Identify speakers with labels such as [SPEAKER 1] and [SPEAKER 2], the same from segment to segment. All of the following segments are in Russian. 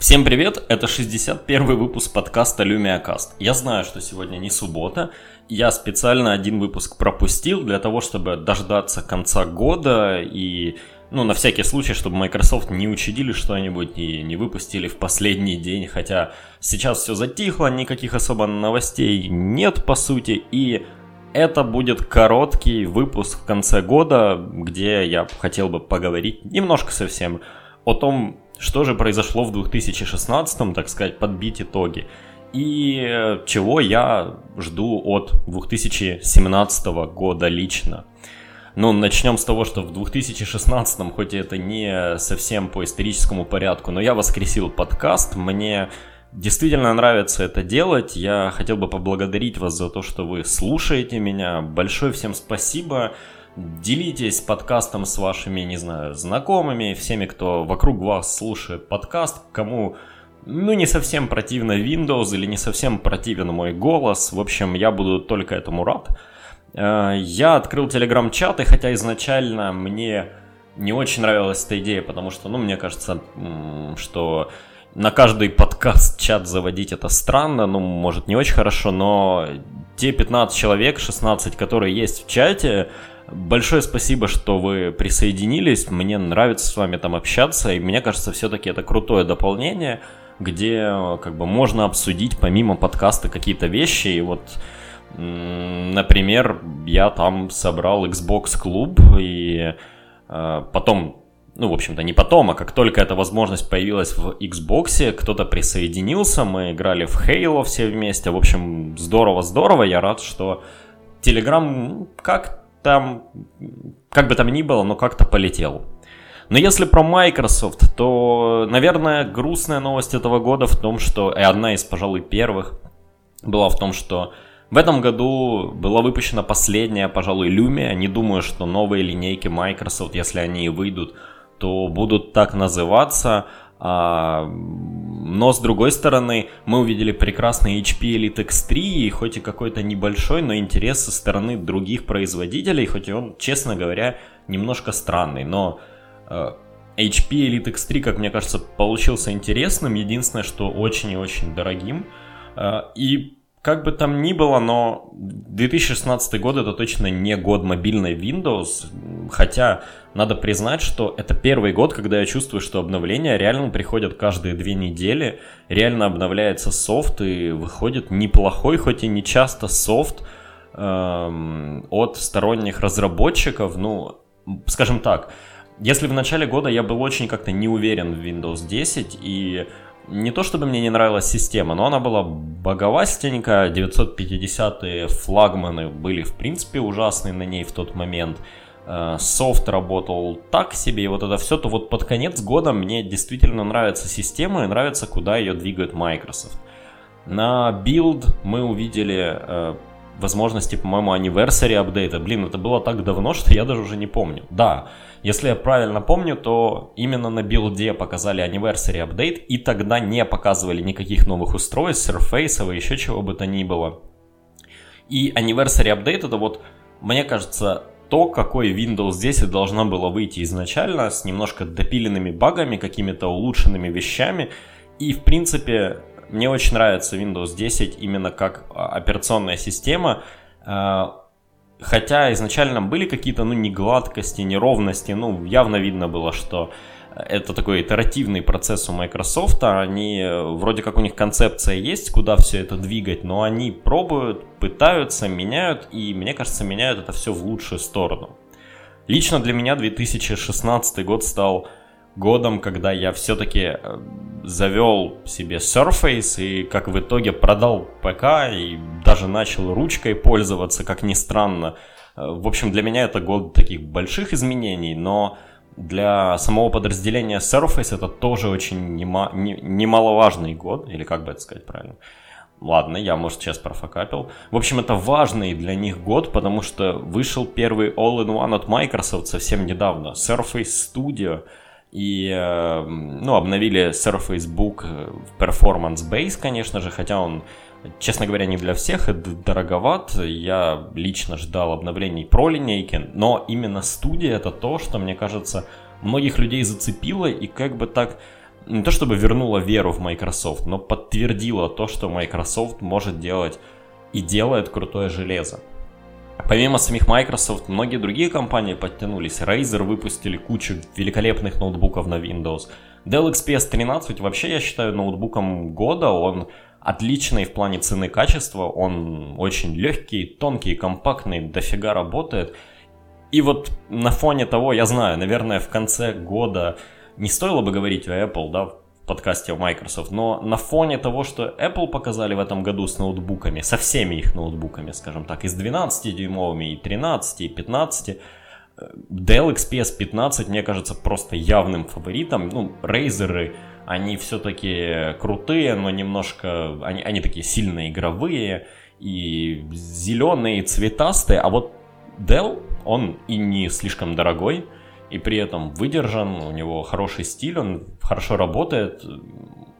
[SPEAKER 1] Всем привет, это 61 выпуск подкаста LumiaCast. Я знаю, что сегодня не суббота, я специально один выпуск пропустил для того, чтобы дождаться конца года и, ну, на всякий случай, чтобы Microsoft не учудили что-нибудь и не выпустили в последний день, хотя сейчас все затихло, никаких особо новостей нет, по сути, и это будет короткий выпуск в конце года, где я хотел бы поговорить немножко совсем о том, что же произошло в 2016, так сказать, подбить итоги. И э, чего я жду от 2017 года лично. Ну, начнем с того, что в 2016, хоть это не совсем по историческому порядку, но я воскресил подкаст, мне действительно нравится это делать. Я хотел бы поблагодарить вас за то, что вы слушаете меня. Большое всем спасибо. Делитесь подкастом с вашими, не знаю, знакомыми, всеми, кто вокруг вас слушает подкаст, кому ну, не совсем противно Windows или не совсем противен мой голос. В общем, я буду только этому рад. Э, я открыл телеграм-чат, и хотя изначально мне не очень нравилась эта идея, потому что, ну, мне кажется, что на каждый подкаст чат заводить это странно, ну, может, не очень хорошо, но те 15 человек, 16, которые есть в чате, Большое спасибо, что вы присоединились. Мне нравится с вами там общаться. И мне кажется, все-таки это крутое дополнение, где как бы можно обсудить помимо подкаста какие-то вещи. И вот, например, я там собрал Xbox клуб и э, потом ну, в общем-то, не потом, а как только эта возможность появилась в Xbox, кто-то присоединился, мы играли в Halo все вместе. В общем, здорово-здорово. Я рад, что Telegram как там, как бы там ни было, но как-то полетел. Но если про Microsoft, то, наверное, грустная новость этого года в том, что, и одна из, пожалуй, первых, была в том, что в этом году была выпущена последняя, пожалуй, Lumia. Не думаю, что новые линейки Microsoft, если они и выйдут, то будут так называться. А, но с другой стороны, мы увидели прекрасный HP Elite X3, и хоть и какой-то небольшой, но интерес со стороны других производителей, хоть и он, честно говоря, немножко странный. Но э, HP Elite X3, как мне кажется, получился интересным. Единственное, что очень и очень дорогим. Э, и как бы там ни было, но 2016 год это точно не год мобильной Windows, хотя надо признать, что это первый год, когда я чувствую, что обновления реально приходят каждые две недели, реально обновляется софт и выходит неплохой, хоть и не часто софт эм, от сторонних разработчиков, ну, скажем так, если в начале года я был очень как-то не уверен в Windows 10 и не то чтобы мне не нравилась система, но она была боговастенькая, 950-е флагманы были в принципе ужасные на ней в тот момент, э, софт работал так себе, и вот это все, то вот под конец года мне действительно нравится система и нравится, куда ее двигает Microsoft. На Build мы увидели э, возможности, по-моему, anniversary update а. Блин, это было так давно, что я даже уже не помню. Да, если я правильно помню, то именно на Build е показали anniversary update, и тогда не показывали никаких новых устройств, Surface, еще чего бы то ни было. И anniversary update это вот, мне кажется, то, какой Windows 10 должна была выйти изначально, с немножко допиленными багами, какими-то улучшенными вещами. И, в принципе, мне очень нравится Windows 10 именно как а, операционная система. А, хотя изначально были какие-то, ну, негладкости, неровности, ну, явно видно было, что это такой итеративный процесс у Microsoft, они, вроде как у них концепция есть, куда все это двигать, но они пробуют, пытаются, меняют, и мне кажется, меняют это все в лучшую сторону. Лично для меня 2016 год стал годом, когда я все-таки э, завел себе Surface и как в итоге продал ПК и даже начал ручкой пользоваться, как ни странно. Э, в общем, для меня это год таких больших изменений, но для самого подразделения Surface это тоже очень нема- немаловажный год, или как бы это сказать правильно. Ладно, я, может, сейчас профокапил. В общем, это важный для них год, потому что вышел первый All-in-One от Microsoft совсем недавно. Surface Studio – и, э, ну, обновили Surface Book в Performance Base, конечно же, хотя он, честно говоря, не для всех, это дороговат. Я лично ждал обновлений про линейки, но именно студия это то, что, мне кажется, многих людей зацепило и как бы так не то чтобы вернула веру в Microsoft, но подтвердила то, что Microsoft может делать и делает крутое железо. Помимо самих Microsoft, многие другие компании подтянулись. Razer выпустили кучу великолепных ноутбуков на Windows. Dell XPS 13 вообще я считаю ноутбуком года. Он отличный в плане цены и качества. Он очень легкий, тонкий, компактный, дофига работает. И вот на фоне того, я знаю, наверное, в конце года не стоило бы говорить о Apple, да, подкасте о Microsoft, но на фоне того, что Apple показали в этом году с ноутбуками, со всеми их ноутбуками, скажем так, и с 12-дюймовыми, и 13, и 15, э, Dell XPS 15, мне кажется, просто явным фаворитом. Ну, Razer, они все-таки крутые, но немножко, они, они такие сильно игровые, и зеленые, и цветастые, а вот Dell, он и не слишком дорогой, и при этом выдержан, у него хороший стиль, он хорошо работает.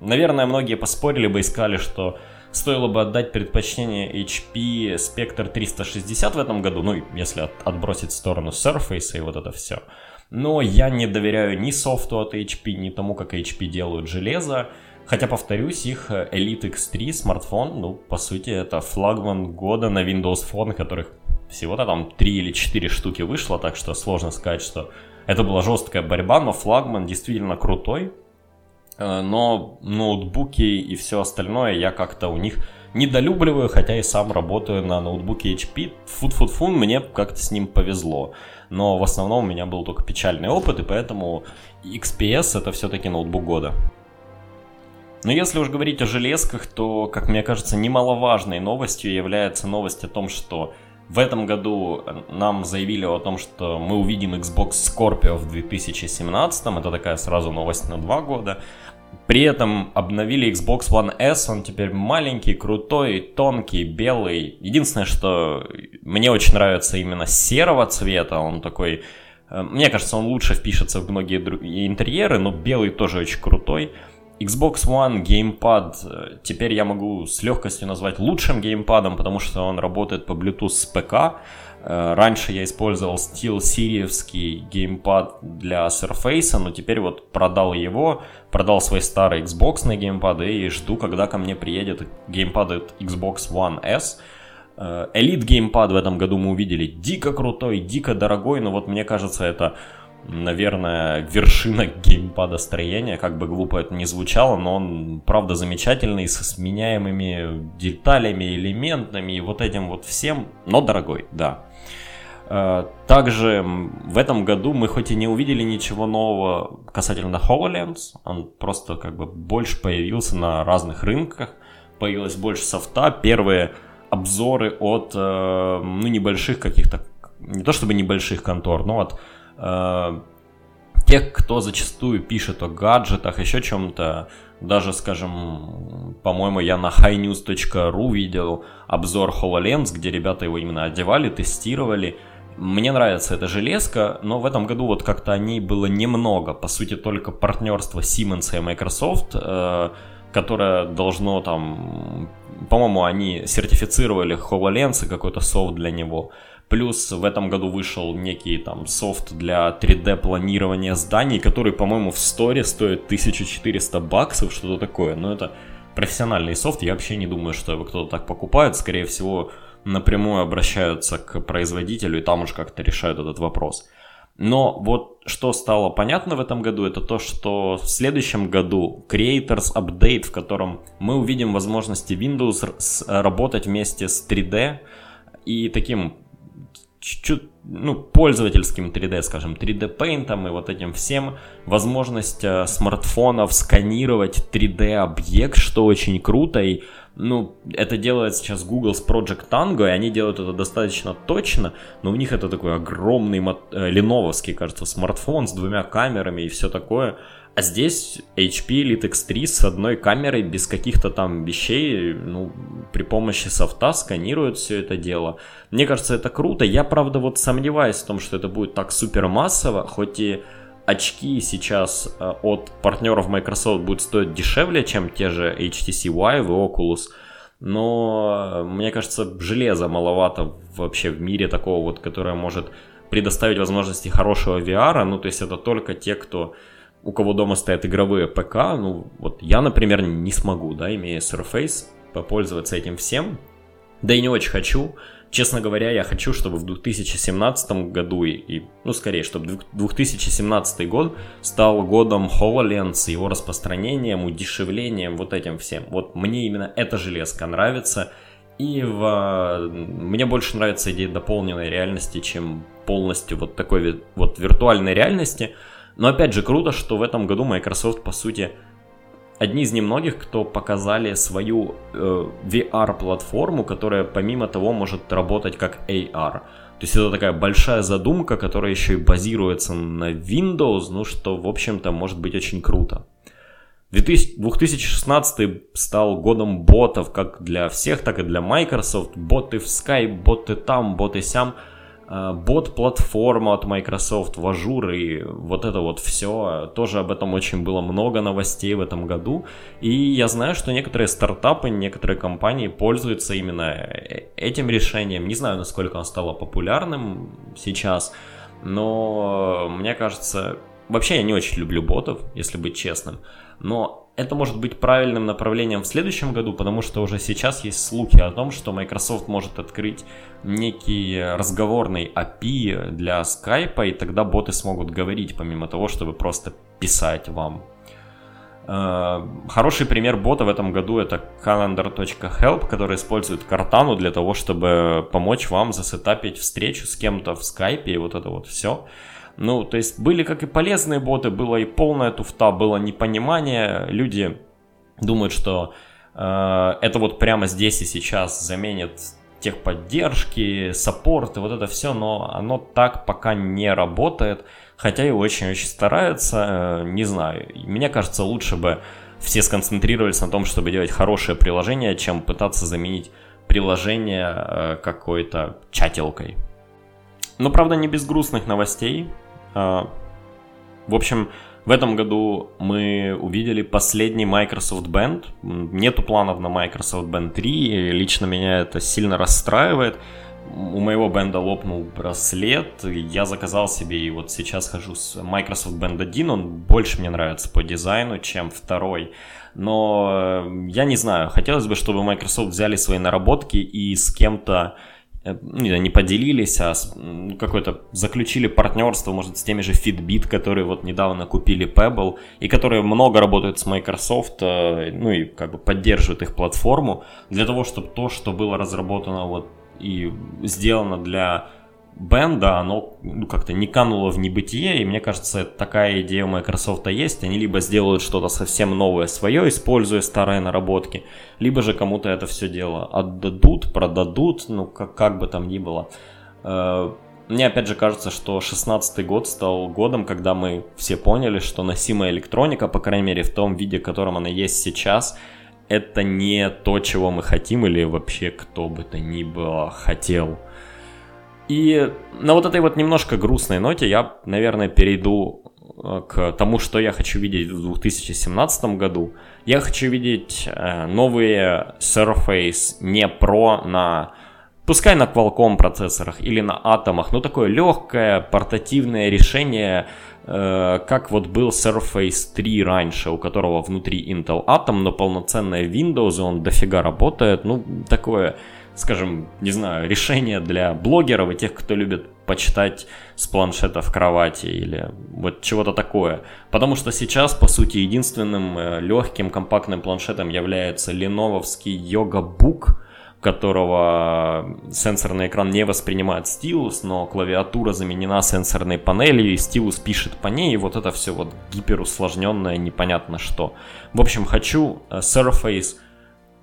[SPEAKER 1] Наверное, многие поспорили бы и сказали, что стоило бы отдать предпочтение HP Spectre 360 в этом году, ну, если от, отбросить в сторону Surface и вот это все. Но я не доверяю ни софту от HP, ни тому, как HP делают железо. Хотя, повторюсь, их Elite X3 смартфон, ну, по сути, это флагман года на Windows Phone, которых всего-то там 3 или 4 штуки вышло, так что сложно сказать, что это была жесткая борьба, но флагман действительно крутой. Э, но ноутбуки и все остальное я как-то у них недолюбливаю, хотя и сам работаю на ноутбуке HP. Фу-фу-фу, мне как-то с ним повезло. Но в основном у меня был только печальный опыт, и поэтому XPS это все-таки ноутбук года. Но если уж говорить о железках, то, как мне кажется, немаловажной новостью является новость о том, что в этом году нам заявили о том, что мы увидим Xbox Scorpio в 2017, это такая сразу новость на два года. При этом обновили Xbox One S, он теперь маленький, крутой, тонкий, белый. Единственное, что мне очень нравится именно серого цвета, он такой... Э, мне кажется, он лучше впишется в многие интерьеры, но белый тоже очень крутой. Xbox One геймпад э, теперь я могу с легкостью назвать лучшим геймпадом, потому что он работает по Bluetooth с ПК. Э, раньше я использовал Steel Series геймпад для Surface, но теперь вот продал его, продал свой старый Xbox на геймпад и жду, когда ко мне приедет геймпад от Xbox One S. Э, Elite геймпад в этом году мы увидели дико крутой, дико дорогой, но вот мне кажется это наверное, вершина геймпада строения, как бы глупо это ни звучало, но он, правда, замечательный, со сменяемыми деталями, элементами и вот этим вот всем, но дорогой, да. Э, также в этом году мы хоть и не увидели ничего нового касательно HoloLens, он просто как бы больше появился на разных рынках, появилось больше софта, первые обзоры от, э, ну, небольших каких-то, не то чтобы небольших контор, но от тех, кто зачастую пишет о гаджетах, еще чем-то, даже, скажем, по-моему, я на highnews.ru видел обзор HoloLens, где ребята его именно одевали, тестировали. Мне нравится эта железка, но в этом году вот как-то о ней было немного. По сути, только партнерство Siemens и Microsoft, э, которое должно там... По-моему, они сертифицировали HoloLens и какой-то софт для него. Плюс в этом году вышел некий там софт для 3D планирования зданий, который, по-моему, в сторе стоит 1400 баксов, что-то такое. Но это профессиональный софт, я вообще не думаю, что его кто-то так покупает. Скорее всего, напрямую обращаются к производителю и там уж как-то решают этот вопрос. Но вот что стало понятно в этом году, это то, что в следующем году Creators Update, в котором мы увидим возможности Windows работать вместе с 3D и таким чуть-чуть, ну, пользовательским 3D, скажем, 3D Paint и вот этим всем, возможность э, смартфонов сканировать 3D объект, что очень круто, и, ну, это делает сейчас Google с Project Tango, и они делают это достаточно точно, но у них это такой огромный э, леновский, кажется, смартфон с двумя камерами и все такое, а здесь HP Elite X3 с одной камерой, без каких-то там вещей, ну, при помощи софта сканирует все это дело. Мне кажется, это круто. Я, правда, вот сомневаюсь в том, что это будет так супер массово, хоть и очки сейчас э, от партнеров Microsoft будут стоить дешевле, чем те же HTC Vive и Oculus. Но э, мне кажется, железа маловато вообще в мире такого вот, которое может предоставить возможности хорошего VR. Ну, то есть это только те, кто у кого дома стоят игровые ПК, ну, вот я, например, не смогу, да, имея Surface, попользоваться этим всем, да и не очень хочу. Честно говоря, я хочу, чтобы в 2017 году, и, и ну, скорее, чтобы 2017 год стал годом HoloLens, его распространением, удешевлением, вот этим всем. Вот мне именно эта железка нравится, и в, мне больше нравится идея дополненной реальности, чем полностью вот такой вот виртуальной реальности. Но опять же, круто, что в этом году Microsoft, по сути, одни из немногих, кто показали свою э, VR-платформу, которая помимо того может работать как AR. То есть это такая большая задумка, которая еще и базируется на Windows, ну что, в общем-то, может быть очень круто. 2016 стал годом ботов как для всех, так и для Microsoft. Боты в Skype, боты там, боты сям. Э, бот-платформа от Microsoft в Azure и вот это вот все. Тоже об этом очень было много новостей в этом году. И я знаю, что некоторые стартапы, некоторые компании пользуются именно э, этим решением. Не знаю, насколько оно стало популярным сейчас, но мне кажется... Вообще я не очень люблю ботов, если быть честным. Но это может быть правильным направлением в следующем году, потому что уже сейчас есть слухи о том, что Microsoft может открыть некий разговорный API для Skype, и тогда боты смогут говорить, помимо того, чтобы просто писать вам. Э, хороший пример бота в этом году это calendar.help, который использует Картану для того, чтобы помочь вам засетапить встречу с кем-то в Skype и вот это вот все. Ну, то есть были как и полезные боты, было и полная туфта, было непонимание. Люди думают, что э, это вот прямо здесь и сейчас заменит техподдержки, саппорт и вот это все, но оно так пока не работает, хотя и очень-очень стараются, э, не знаю. Мне кажется, лучше бы все сконцентрировались на том, чтобы делать хорошее приложение, чем пытаться заменить приложение э, какой-то чатилкой. Но, правда, не без грустных новостей. А, в общем, в этом году мы увидели последний Microsoft Band. Нету планов на Microsoft Band 3, и лично меня это сильно расстраивает. У моего бенда лопнул браслет, я заказал себе и вот сейчас хожу с Microsoft Band 1, он больше мне нравится по дизайну, чем второй. Но э, я не знаю, хотелось бы, чтобы Microsoft взяли свои наработки и с кем-то Э, ну, не поделились, а какое-то заключили партнерство, может, с теми же Fitbit, которые вот недавно купили Pebble, и которые много работают с Microsoft, э, ну и как бы поддерживают их платформу, для того, чтобы то, что было разработано вот и сделано для бенда, оно ну, как-то не кануло в небытие, и мне кажется, такая идея у Microsoft есть. Они либо сделают что-то совсем новое свое, используя старые наработки, либо же кому-то это все дело отдадут, продадут, ну как, как бы там ни было. Э, мне опять же кажется, что 16 год стал годом, когда мы все поняли, что носимая электроника, по крайней мере в том виде, в котором она есть сейчас, это не то, чего мы хотим или вообще кто бы то ни было хотел. И на вот этой вот немножко грустной ноте я, наверное, перейду э, к тому, что я хочу видеть в 2017 году. Я хочу видеть э, новые Surface не Pro на пускай на Qualcomm процессорах или на атомах, но такое легкое портативное решение, э, как вот был Surface 3 раньше, у которого внутри Intel Atom, но полноценная Windows, он дофига работает, ну такое скажем, не знаю, решение для блогеров и тех, кто любит почитать с планшета в кровати или вот чего-то такое. Потому что сейчас, по сути, единственным э, легким компактным планшетом является леновский Yoga Book, которого сенсорный экран не воспринимает стилус, но клавиатура заменена сенсорной панелью, и стилус пишет по ней, и вот это все вот гиперусложненное, непонятно что. В общем, хочу э, Surface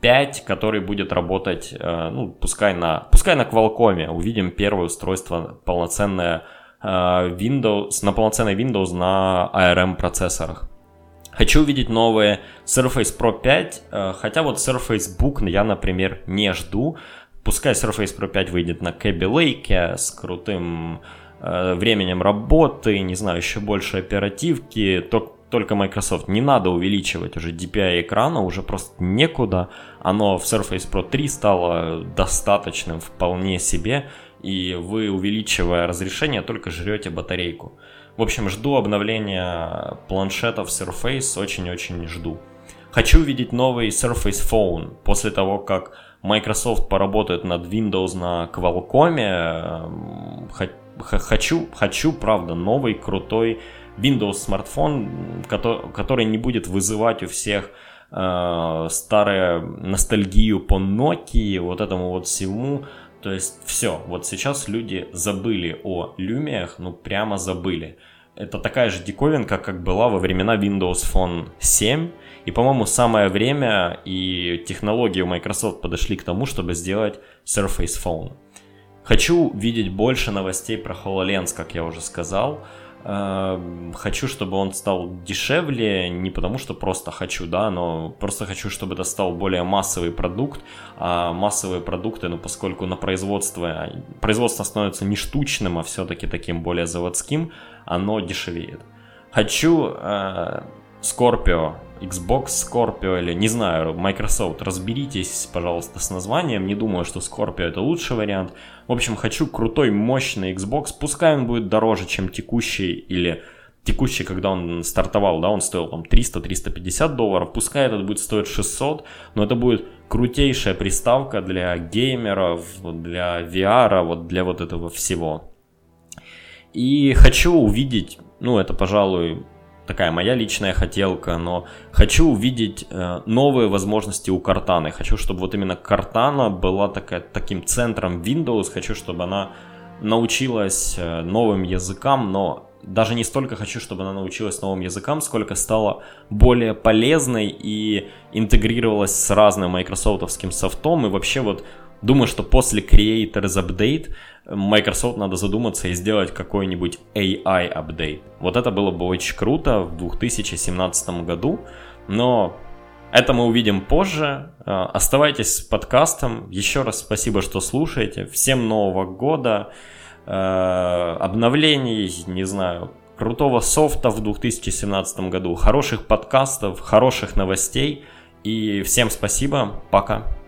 [SPEAKER 1] 5, который будет работать, э, ну, пускай на, пускай на Qualcomm. Увидим первое устройство полноценное э, Windows, на полноценной Windows на ARM процессорах. Хочу увидеть новые Surface Pro 5, э, хотя вот Surface Book я, например, не жду. Пускай Surface Pro 5 выйдет на Kaby Lake с крутым временем работы, не знаю, еще больше оперативки, то только Microsoft. Не надо увеличивать уже DPI экрана, уже просто некуда. Оно в Surface Pro 3 стало достаточным вполне себе, и вы, увеличивая разрешение, только жрете батарейку. В общем, жду обновления планшетов Surface, очень-очень жду. Хочу увидеть новый Surface Phone после того, как Microsoft поработает над Windows на Qualcomm. Эм, хочу, хочу, правда, новый крутой Windows смартфон, который не будет вызывать у всех э, старую ностальгию по Nokia, вот этому вот всему. То есть все, вот сейчас люди забыли о люмиях, ну прямо забыли. Это такая же диковинка, как была во времена Windows Phone 7. И, по-моему, самое время и технологии у Microsoft подошли к тому, чтобы сделать Surface Phone. Хочу видеть больше новостей про HoloLens, как я уже сказал. Эм, хочу, чтобы он стал дешевле, не потому что просто хочу, да, но просто хочу, чтобы это стал более массовый продукт. А массовые продукты, ну, поскольку на производство, производство становится не штучным, а все-таки таким более заводским, оно дешевеет. Хочу э, Scorpio Xbox Scorpio или, не знаю, Microsoft, разберитесь, пожалуйста, с названием. Не думаю, что Scorpio это лучший вариант. В общем, хочу крутой, мощный Xbox. Пускай он будет дороже, чем текущий или текущий, когда он стартовал, да, он стоил там 300-350 долларов, пускай этот будет стоить 600, но это будет крутейшая приставка для геймеров, для VR, вот для вот этого всего. И хочу увидеть, ну это, пожалуй, такая моя личная хотелка, но хочу увидеть э, новые возможности у Картаны. Хочу, чтобы вот именно Картана была такая, таким центром Windows. Хочу, чтобы она научилась э, новым языкам, но даже не столько хочу, чтобы она научилась новым языкам, сколько стала более полезной и интегрировалась с разным майкрософтовским софтом. И вообще вот думаю, что после Creators Update Microsoft надо задуматься и сделать какой-нибудь AI апдейт. Вот это было бы очень круто в 2017 году, но это мы увидим позже. Э, оставайтесь с подкастом. Еще раз спасибо, что слушаете. Всем Нового года, э, обновлений, не знаю, крутого софта в 2017 году, хороших подкастов, хороших новостей. И всем спасибо. Пока.